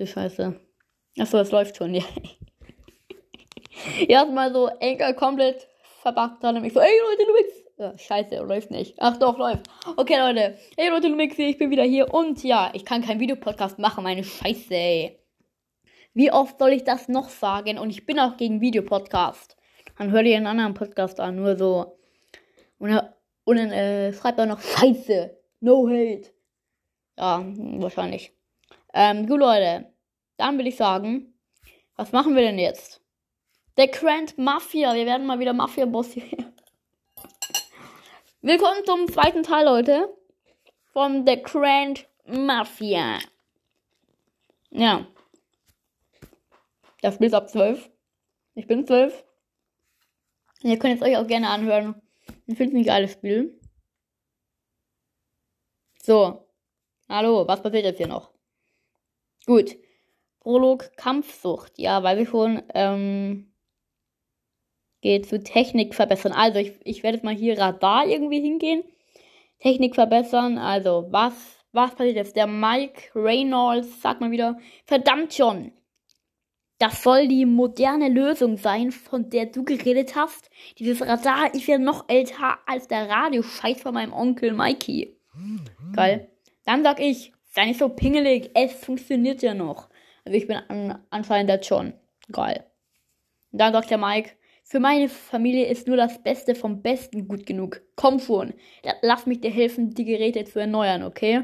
Du Scheiße. Achso, das läuft schon, ja. Erstmal so Enker komplett verbackt dann nämlich so, ey Leute, Lumix. Ja, scheiße, läuft nicht. Ach doch, läuft. Okay, Leute. Hey Leute, Lumix, ich bin wieder hier und ja, ich kann keinen Videopodcast machen, meine Scheiße, ey. Wie oft soll ich das noch sagen? Und ich bin auch gegen Videopodcast. Dann hört ihr einen anderen Podcast an, nur so. Und, und dann äh, schreibt er noch Scheiße. No hate. Ja, wahrscheinlich. Ähm, gut, Leute. Dann will ich sagen, was machen wir denn jetzt? Der Grand Mafia. Wir werden mal wieder Mafia-Boss hier. Willkommen zum zweiten Teil, Leute. Von The Grand Mafia. Ja. Das Spiel ist ab 12. Ich bin 12. Ihr könnt es euch auch gerne anhören. Ich finde es ein geiles Spiel. So. Hallo, was passiert jetzt hier noch? Gut. Prolog Kampfsucht. Ja, weil wir schon ähm, geht zu Technik verbessern. Also ich, ich werde jetzt mal hier Radar irgendwie hingehen. Technik verbessern. Also was, was passiert jetzt? Der Mike Reynolds sagt mal wieder, verdammt schon. Das soll die moderne Lösung sein, von der du geredet hast. Dieses Radar ist ja noch älter als der Radioscheiß von meinem Onkel Mikey. Geil. Dann sag ich, sei nicht so pingelig, es funktioniert ja noch. Also ich bin an, anscheinend jetzt schon. Geil. Und dann sagt der Mike, für meine Familie ist nur das Beste vom Besten gut genug. Komm schon, lass mich dir helfen, die Geräte zu erneuern, okay?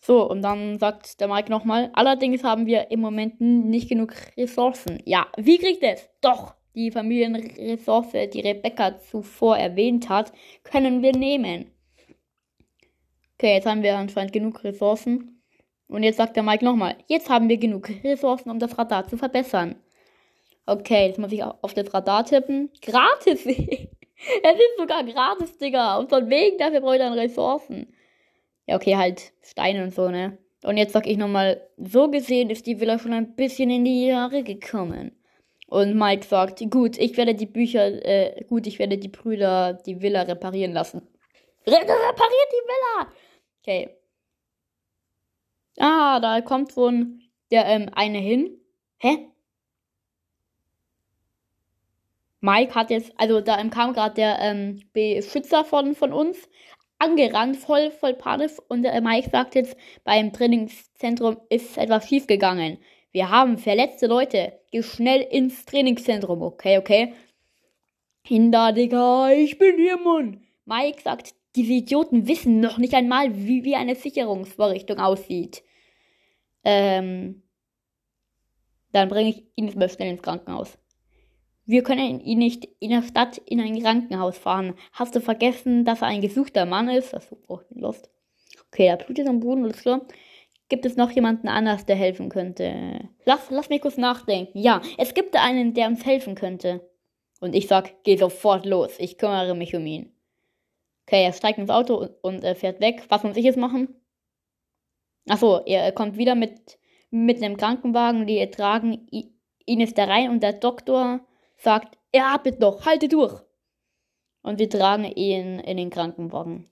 So, und dann sagt der Mike nochmal, allerdings haben wir im Moment nicht genug Ressourcen. Ja, wie kriegt es? Doch, die Familienressource, die Rebecca zuvor erwähnt hat, können wir nehmen. Okay, jetzt haben wir anscheinend genug Ressourcen. Und jetzt sagt der Mike nochmal, jetzt haben wir genug Ressourcen, um das Radar zu verbessern. Okay, jetzt muss ich auf das Radar tippen. Gratis! es ist sogar gratis, Digga. Und von wegen, dafür brauche ich dann Ressourcen. Ja, okay, halt Steine und so, ne? Und jetzt sag ich nochmal, so gesehen ist die Villa schon ein bisschen in die Jahre gekommen. Und Mike sagt, gut, ich werde die Bücher, äh, gut, ich werde die Brüder die Villa reparieren lassen. Re repariert die Villa! Okay. Ah, da kommt schon der ähm, eine hin. Hä? Mike hat jetzt, also da kam gerade der ähm, Beschützer von, von uns, angerannt, voll, voll Panik. Und der Mike sagt jetzt, beim Trainingszentrum ist etwas schiefgegangen. Wir haben verletzte Leute. Geh schnell ins Trainingszentrum. Okay, okay. Kinder, Digga, ich bin hier, Mann. Mike sagt, diese Idioten wissen noch nicht einmal, wie, wie eine Sicherungsvorrichtung aussieht. Ähm, dann bringe ich ihn jetzt mal schnell ins Krankenhaus. Wir können ihn nicht in der Stadt in ein Krankenhaus fahren. Hast du vergessen, dass er ein gesuchter Mann ist? Achso, oh, ich bin lost. Okay, er blutet am Boden, alles klar. Gibt es noch jemanden anders, der helfen könnte? Lass, lass mich kurz nachdenken. Ja, es gibt einen, der uns helfen könnte. Und ich sag, geh sofort los. Ich kümmere mich um ihn. Okay, er steigt ins Auto und, und äh, fährt weg. Was muss ich jetzt machen? Achso, er, kommt wieder mit, mit einem Krankenwagen. Die tragen ihn jetzt da rein und der Doktor sagt, er atmet noch, halte durch. Und wir tragen ihn in den Krankenwagen.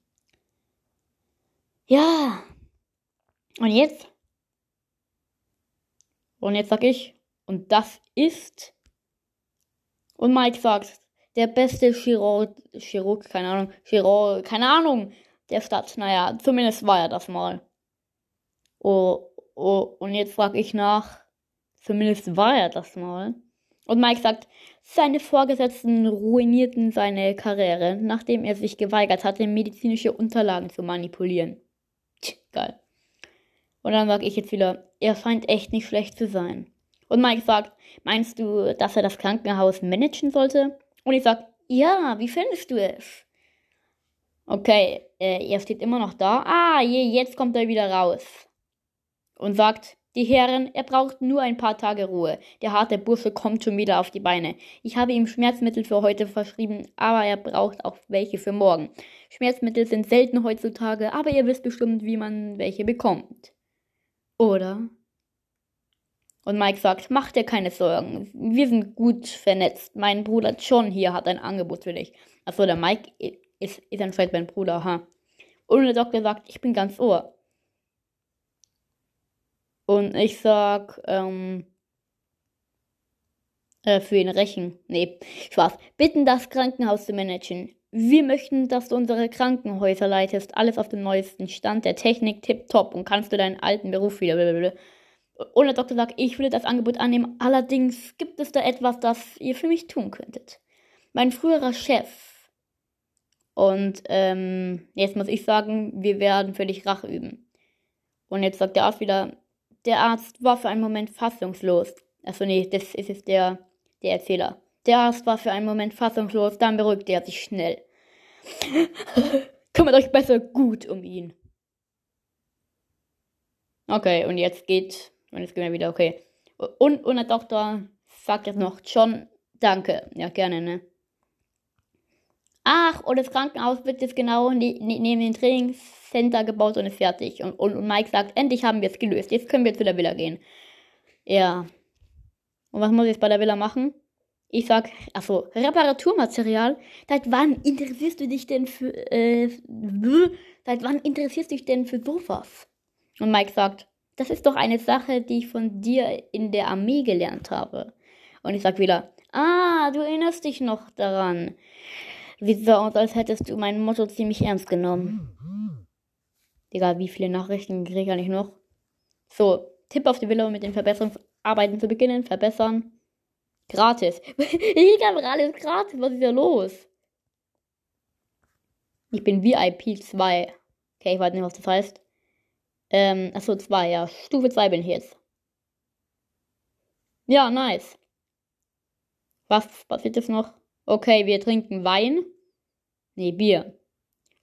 Ja. Und jetzt? Und jetzt sag ich, und das ist. Und Mike sagt, der beste Chirurg, Chirurg, keine Ahnung, Chirurg, keine Ahnung, der Stadt. Naja, zumindest war er das mal. Oh, oh, und jetzt frag ich nach, zumindest war er das mal. Und Mike sagt, seine Vorgesetzten ruinierten seine Karriere, nachdem er sich geweigert hatte, medizinische Unterlagen zu manipulieren. Tch, geil. Und dann sage ich jetzt wieder, er scheint echt nicht schlecht zu sein. Und Mike sagt, meinst du, dass er das Krankenhaus managen sollte? Und ich sag, ja, wie findest du es? Okay, äh, er steht immer noch da. Ah, je, jetzt kommt er wieder raus. Und sagt, die Herren, er braucht nur ein paar Tage Ruhe. Der harte Bursche kommt schon wieder auf die Beine. Ich habe ihm Schmerzmittel für heute verschrieben, aber er braucht auch welche für morgen. Schmerzmittel sind selten heutzutage, aber ihr wisst bestimmt, wie man welche bekommt. Oder? Und Mike sagt, mach dir keine Sorgen. Wir sind gut vernetzt. Mein Bruder John hier hat ein Angebot für dich. Achso, der Mike ist, ist anscheinend mein Bruder, ha. Und der Doktor sagt, ich bin ganz ohr. Und ich sag, ähm, äh, für ihn rächen. Nee, Spaß. Bitten, das Krankenhaus zu managen. Wir möchten, dass du unsere Krankenhäuser leitest. Alles auf dem neuesten Stand der Technik, tipptopp. Und kannst du deinen alten Beruf wieder. Blablabla. Und der Doktor sagt, ich würde das Angebot annehmen. Allerdings gibt es da etwas, das ihr für mich tun könntet. Mein früherer Chef. Und ähm, jetzt muss ich sagen, wir werden für dich Rache üben. Und jetzt sagt der Arzt wieder, der Arzt war für einen Moment fassungslos. Achso, nee, das ist jetzt der, der Erzähler. Der Arzt war für einen Moment fassungslos, dann beruhigte er sich schnell. Kümmert euch besser gut um ihn. Okay, und jetzt geht und jetzt gehen wir wieder, okay. Und, und der Doktor sagt jetzt noch, John, danke. Ja, gerne, ne? Ach, und das Krankenhaus wird jetzt genau ne, ne, neben dem Trainingscenter gebaut und ist fertig. Und, und, und Mike sagt, endlich haben wir es gelöst. Jetzt können wir zu der Villa gehen. Ja. Und was muss ich jetzt bei der Villa machen? Ich sag, achso, Reparaturmaterial. Seit wann interessierst du dich denn für, äh, seit wann interessierst du dich denn für sowas? Und Mike sagt, das ist doch eine Sache, die ich von dir in der Armee gelernt habe. Und ich sag wieder, ah, du erinnerst dich noch daran. Sieht so aus, als hättest du mein Motto ziemlich ernst genommen. Digga, wie viele Nachrichten kriege ich noch? So, Tipp auf die Villa, um mit den Verbesserungsarbeiten zu beginnen. Verbessern. Gratis. ich habe alles gratis. Was ist da los? Ich bin VIP 2. Okay, ich weiß nicht, was das heißt. Ähm, achso, 2, ja. Stufe 2 bin ich jetzt. Ja, nice. Was passiert jetzt noch? Okay, wir trinken Wein. Nee, Bier.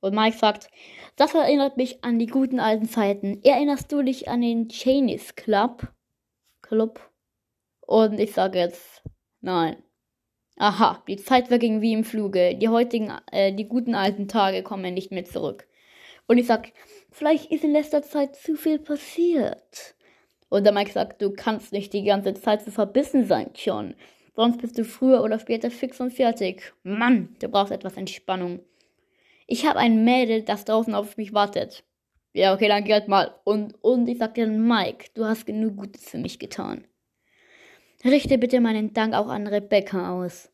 Und Mike sagt, das erinnert mich an die guten alten Zeiten. Erinnerst du dich an den Chinese Club? Club? Und ich sage jetzt, nein. Aha, die Zeit verging wie im Fluge. Die heutigen, äh, die guten alten Tage kommen nicht mehr zurück. Und ich sag, vielleicht ist in letzter Zeit zu viel passiert. Und der Mike sagt, du kannst nicht die ganze Zeit so verbissen sein, John. Sonst bist du früher oder später fix und fertig. Mann, du brauchst etwas Entspannung. Ich habe ein Mädel, das draußen auf mich wartet. Ja, okay, dann geht mal. Und, und ich sag dir, Mike, du hast genug Gutes für mich getan. Richte bitte meinen Dank auch an Rebecca aus.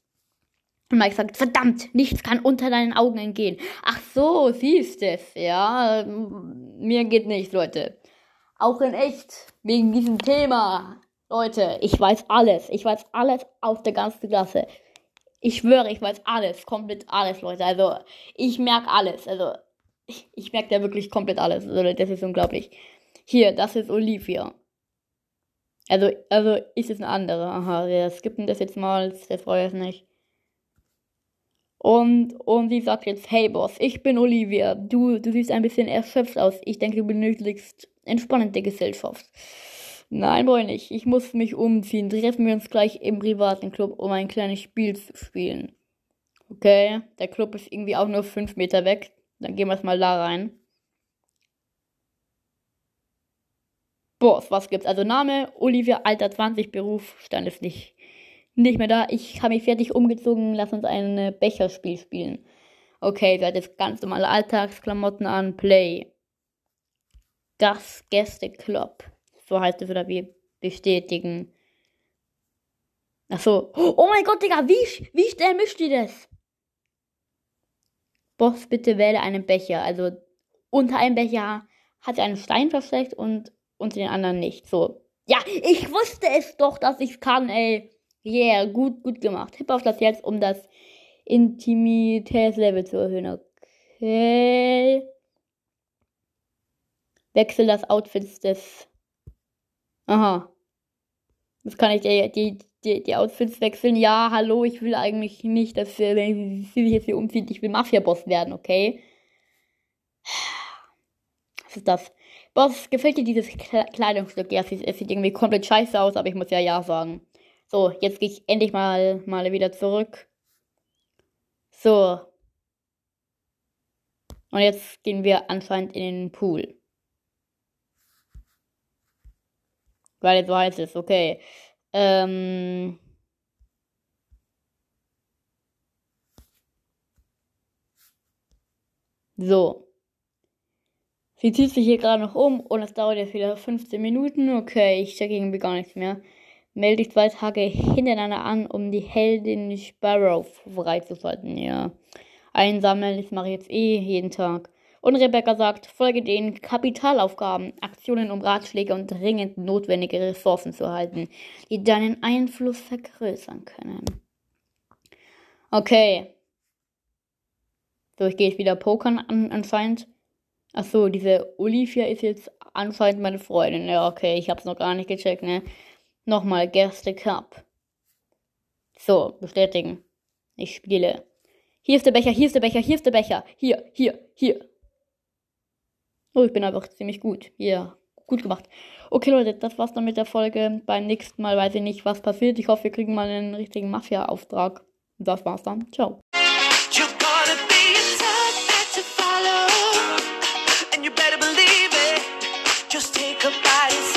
Und Mike sagt, verdammt, nichts kann unter deinen Augen entgehen. Ach so, siehst es, ja. Mir geht nichts, Leute. Auch in echt, wegen diesem Thema. Leute, ich weiß alles. Ich weiß alles aus der ganzen Klasse. Ich schwöre, ich weiß alles. Komplett alles, Leute. Also, ich merke alles. Also, ich, ich merke da wirklich komplett alles. Also, das ist unglaublich. Hier, das ist Olivia. Also, also ist es ein anderer. Aha, wir skippen das jetzt mal. Der freut es nicht. Und, und sie sagt jetzt, hey Boss, ich bin Olivia. Du, du siehst ein bisschen erschöpft aus. Ich denke, du benötigst entspannende Gesellschaft. Nein, Boy, nicht. Ich muss mich umziehen. Treffen wir uns gleich im privaten Club, um ein kleines Spiel zu spielen. Okay, der Club ist irgendwie auch nur 5 Meter weg. Dann gehen wir es mal da rein. Boss, was gibt's? Also Name, Olivia, Alter 20, Beruf, Stand ist nicht nicht mehr da. Ich habe mich fertig umgezogen. Lass uns ein äh, Becherspiel spielen. Okay, sie hat jetzt ganz normale Alltagsklamotten an. Play. Das Gästeclub. So heißt es oder wir bestätigen. Ach so. Oh mein Gott, Digga, wie, wie schnell mischt ihr das? Boss, bitte wähle einen Becher. Also unter einem Becher hat sie einen Stein versteckt und unter den anderen nicht. So. Ja, ich wusste es doch, dass ich kann, ey. Yeah, gut, gut gemacht. Tipp auf das jetzt, um das Intimitätslevel zu erhöhen. Okay. Wechsel das Outfit des. Aha. Das kann ich die, die, die, die Outfits wechseln. Ja, hallo, ich will eigentlich nicht, dass sie, sie sich jetzt hier umzieht, ich will Mafia-Boss werden, okay? Was ist das? Boss, gefällt dir dieses Kleidungsstück? Ja, es sieht, es sieht irgendwie komplett scheiße aus, aber ich muss ja Ja sagen. So, jetzt gehe ich endlich mal, mal wieder zurück. So. Und jetzt gehen wir anscheinend in den Pool. Weil so heißt es, okay. Ähm. So. Sie zieht sich hier gerade noch um und es dauert jetzt wieder 15 Minuten. Okay, ich checke irgendwie gar nichts mehr. Melde ich zwei Tage hintereinander an, um die Heldin Sparrow freizuschalten. Ja. Einsammeln, das mache ich jetzt eh jeden Tag. Und Rebecca sagt, folge den Kapitalaufgaben, Aktionen, um Ratschläge und dringend notwendige Ressourcen zu erhalten, die deinen Einfluss vergrößern können. Okay. So, ich gehe jetzt wieder pokern an, anscheinend. Achso, diese Olivia ist jetzt anscheinend meine Freundin. Ja, okay, ich hab's noch gar nicht gecheckt, ne? Nochmal, Gerste Cup. So, bestätigen. Ich spiele. Hier ist der Becher, hier ist der Becher, hier ist der Becher. Hier, hier, hier. Oh, ich bin einfach ziemlich gut. Ja, yeah. gut gemacht. Okay, Leute, das war's dann mit der Folge. Beim nächsten Mal weiß ich nicht, was passiert. Ich hoffe, wir kriegen mal einen richtigen Mafia-Auftrag. Das war's dann. Ciao. Yeah, I got one